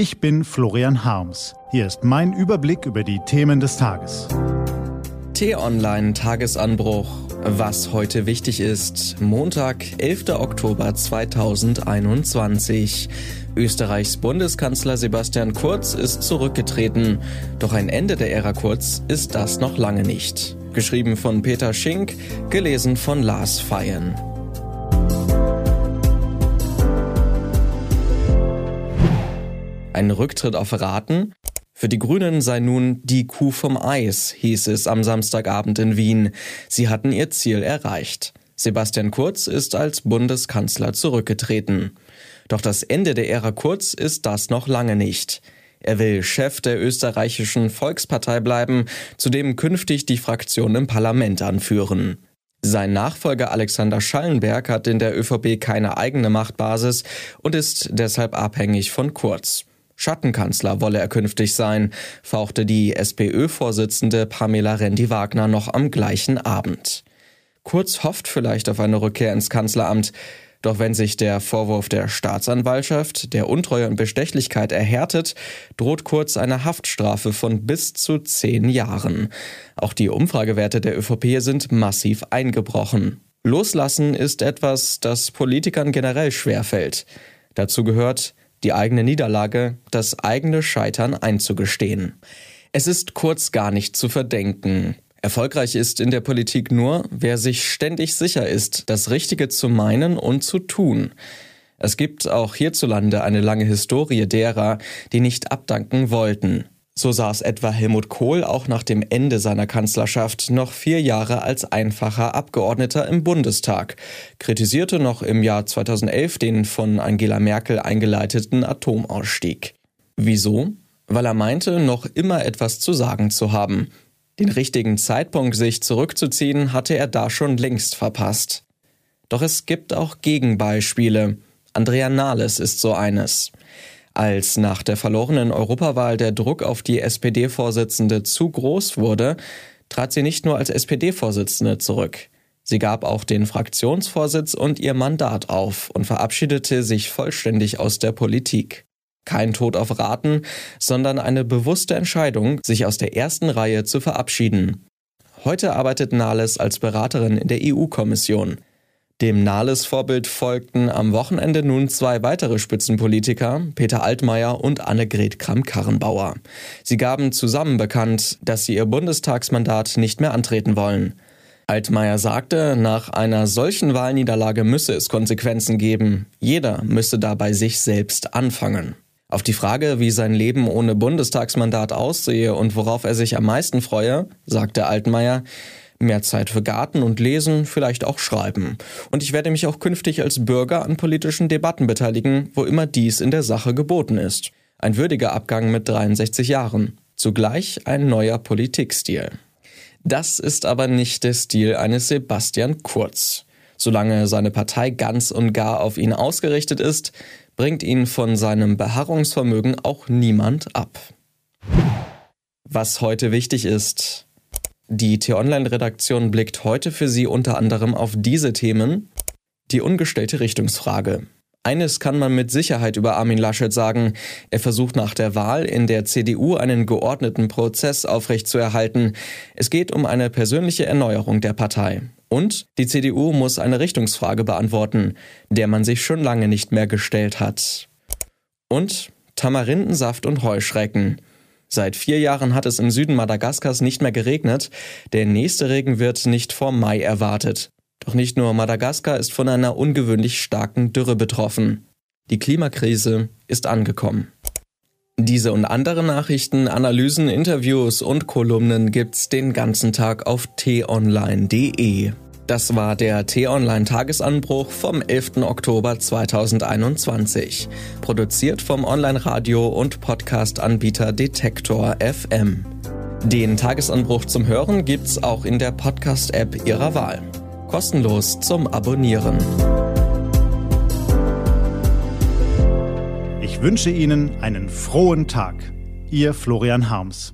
Ich bin Florian Harms. Hier ist mein Überblick über die Themen des Tages. T-Online Tagesanbruch. Was heute wichtig ist. Montag, 11. Oktober 2021. Österreichs Bundeskanzler Sebastian Kurz ist zurückgetreten. Doch ein Ende der Ära Kurz ist das noch lange nicht. Geschrieben von Peter Schink, gelesen von Lars Feyen. Ein Rücktritt auf Raten? Für die Grünen sei nun die Kuh vom Eis, hieß es am Samstagabend in Wien. Sie hatten ihr Ziel erreicht. Sebastian Kurz ist als Bundeskanzler zurückgetreten. Doch das Ende der Ära Kurz ist das noch lange nicht. Er will Chef der österreichischen Volkspartei bleiben, zudem künftig die Fraktion im Parlament anführen. Sein Nachfolger Alexander Schallenberg hat in der ÖVP keine eigene Machtbasis und ist deshalb abhängig von Kurz. Schattenkanzler wolle er künftig sein, fauchte die SPÖ-Vorsitzende Pamela Rendi-Wagner noch am gleichen Abend. Kurz hofft vielleicht auf eine Rückkehr ins Kanzleramt, doch wenn sich der Vorwurf der Staatsanwaltschaft, der Untreue und Bestechlichkeit erhärtet, droht Kurz eine Haftstrafe von bis zu zehn Jahren. Auch die Umfragewerte der ÖVP sind massiv eingebrochen. Loslassen ist etwas, das Politikern generell schwerfällt. Dazu gehört, die eigene Niederlage, das eigene Scheitern einzugestehen. Es ist kurz gar nicht zu verdenken. Erfolgreich ist in der Politik nur, wer sich ständig sicher ist, das Richtige zu meinen und zu tun. Es gibt auch hierzulande eine lange Historie derer, die nicht abdanken wollten. So saß etwa Helmut Kohl auch nach dem Ende seiner Kanzlerschaft noch vier Jahre als einfacher Abgeordneter im Bundestag, kritisierte noch im Jahr 2011 den von Angela Merkel eingeleiteten Atomausstieg. Wieso? Weil er meinte, noch immer etwas zu sagen zu haben. Den richtigen Zeitpunkt, sich zurückzuziehen, hatte er da schon längst verpasst. Doch es gibt auch Gegenbeispiele. Andrea Nahles ist so eines. Als nach der verlorenen Europawahl der Druck auf die SPD-Vorsitzende zu groß wurde, trat sie nicht nur als SPD-Vorsitzende zurück. Sie gab auch den Fraktionsvorsitz und ihr Mandat auf und verabschiedete sich vollständig aus der Politik. Kein Tod auf Raten, sondern eine bewusste Entscheidung, sich aus der ersten Reihe zu verabschieden. Heute arbeitet Nahles als Beraterin in der EU-Kommission. Dem Nahles-Vorbild folgten am Wochenende nun zwei weitere Spitzenpolitiker, Peter Altmaier und Annegret Kramp-Karrenbauer. Sie gaben zusammen bekannt, dass sie ihr Bundestagsmandat nicht mehr antreten wollen. Altmaier sagte, nach einer solchen Wahlniederlage müsse es Konsequenzen geben. Jeder müsse dabei sich selbst anfangen. Auf die Frage, wie sein Leben ohne Bundestagsmandat aussehe und worauf er sich am meisten freue, sagte Altmaier, Mehr Zeit für Garten und Lesen, vielleicht auch Schreiben. Und ich werde mich auch künftig als Bürger an politischen Debatten beteiligen, wo immer dies in der Sache geboten ist. Ein würdiger Abgang mit 63 Jahren. Zugleich ein neuer Politikstil. Das ist aber nicht der Stil eines Sebastian Kurz. Solange seine Partei ganz und gar auf ihn ausgerichtet ist, bringt ihn von seinem Beharrungsvermögen auch niemand ab. Was heute wichtig ist, die T-Online-Redaktion blickt heute für Sie unter anderem auf diese Themen. Die ungestellte Richtungsfrage. Eines kann man mit Sicherheit über Armin Laschet sagen. Er versucht nach der Wahl in der CDU einen geordneten Prozess aufrechtzuerhalten. Es geht um eine persönliche Erneuerung der Partei. Und die CDU muss eine Richtungsfrage beantworten, der man sich schon lange nicht mehr gestellt hat. Und Tamarindensaft und Heuschrecken. Seit vier Jahren hat es im Süden Madagaskars nicht mehr geregnet. Der nächste Regen wird nicht vor Mai erwartet. Doch nicht nur Madagaskar ist von einer ungewöhnlich starken Dürre betroffen. Die Klimakrise ist angekommen. Diese und andere Nachrichten, Analysen, Interviews und Kolumnen gibt's den ganzen Tag auf t-online.de. Das war der T-Online-Tagesanbruch vom 11. Oktober 2021. Produziert vom Online-Radio- und Podcast-Anbieter Detektor FM. Den Tagesanbruch zum Hören gibt's auch in der Podcast-App Ihrer Wahl. Kostenlos zum Abonnieren. Ich wünsche Ihnen einen frohen Tag. Ihr Florian Harms.